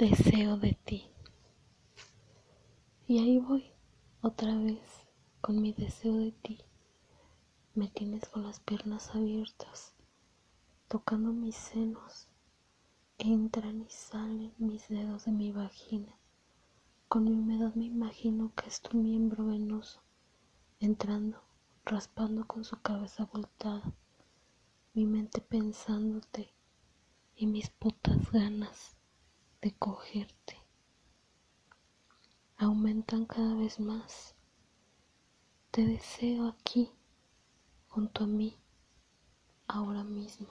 deseo de ti. Y ahí voy, otra vez, con mi deseo de ti. Me tienes con las piernas abiertas, tocando mis senos. Entran y salen mis dedos de mi vagina. Con mi humedad me imagino que es tu miembro venoso, entrando, raspando con su cabeza voltada, mi mente pensándote y mis putas ganas de cogerte aumentan cada vez más. Te deseo aquí, junto a mí, ahora mismo.